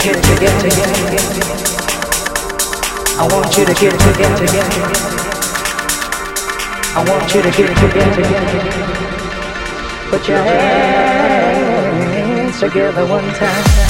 I want you to get together. I want you to get together. I want you to get together. Put your hands together one time.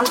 Of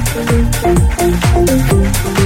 Thank you.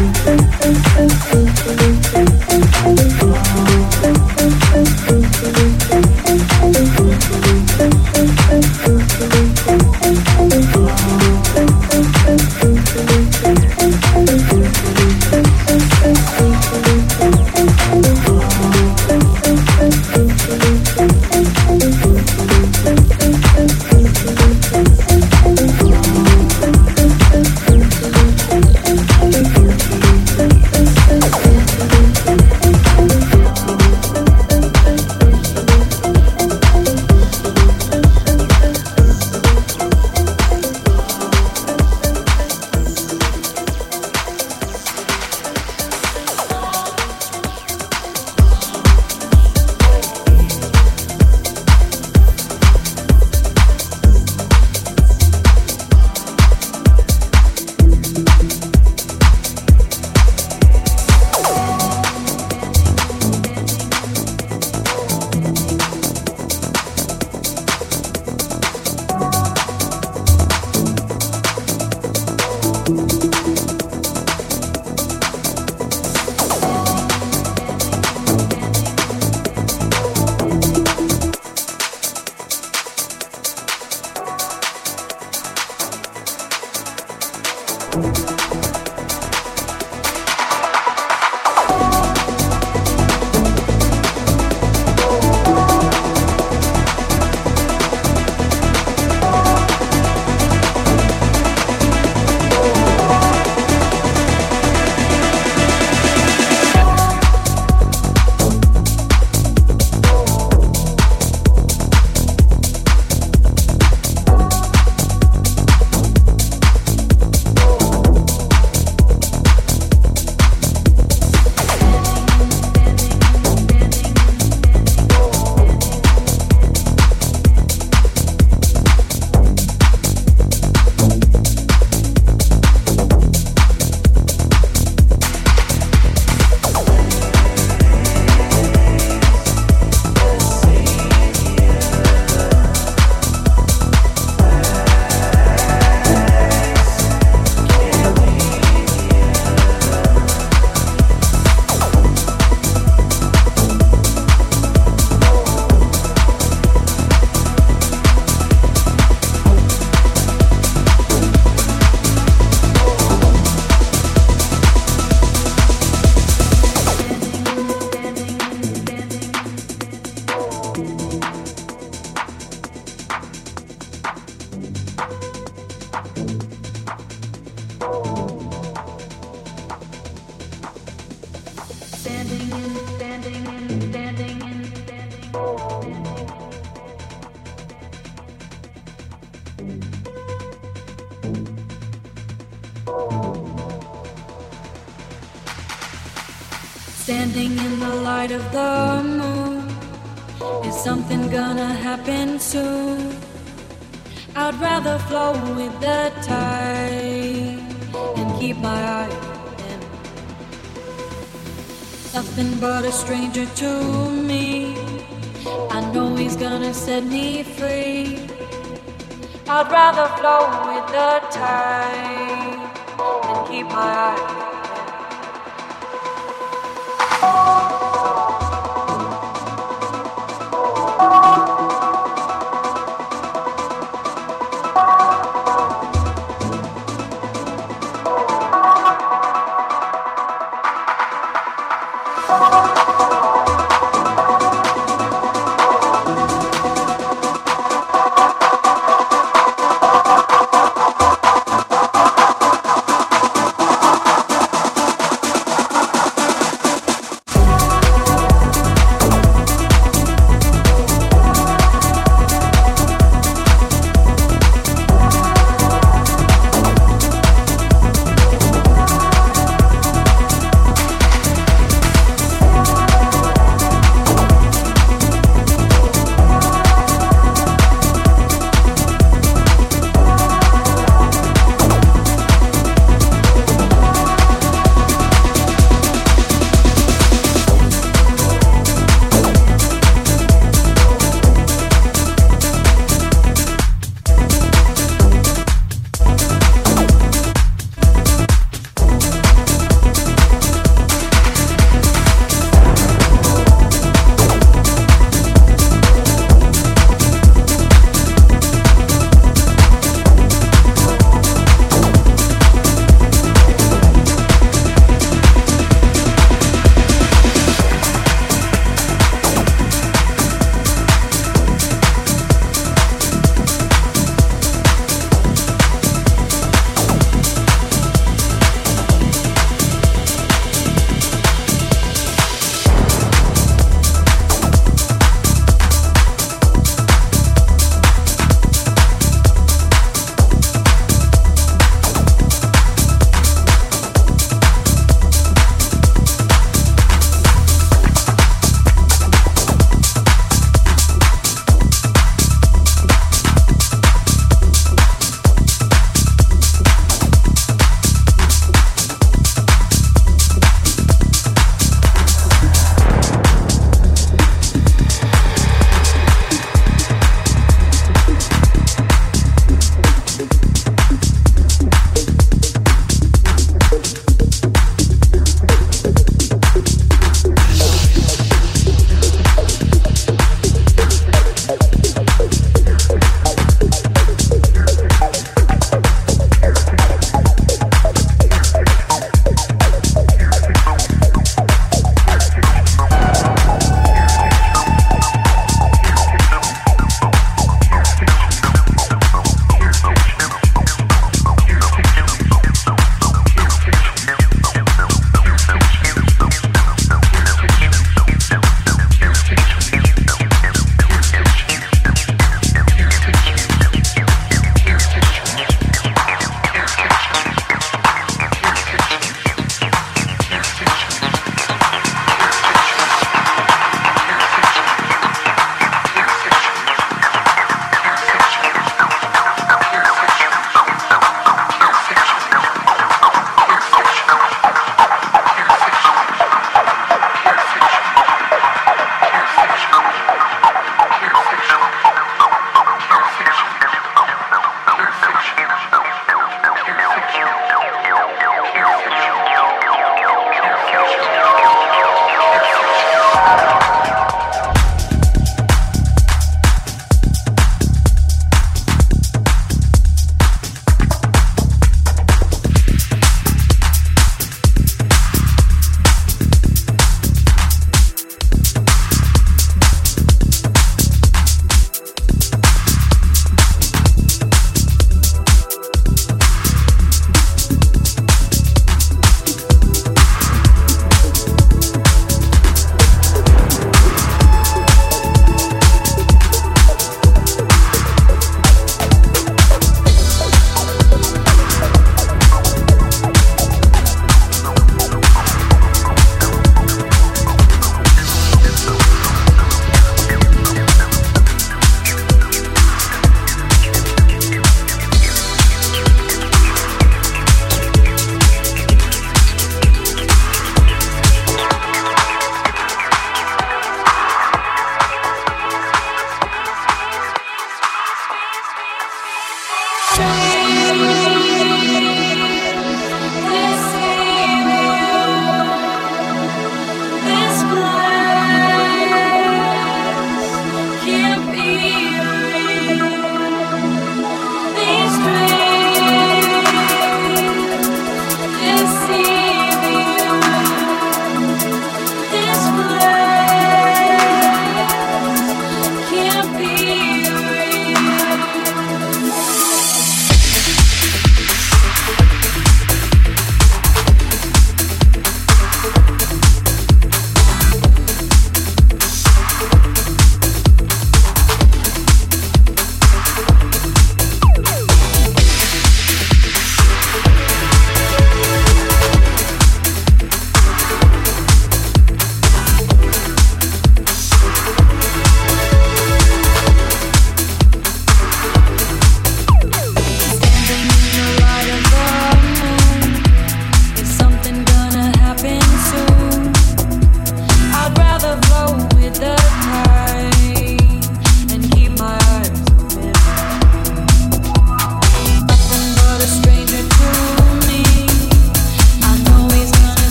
My eye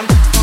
on.